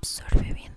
absorbe bien.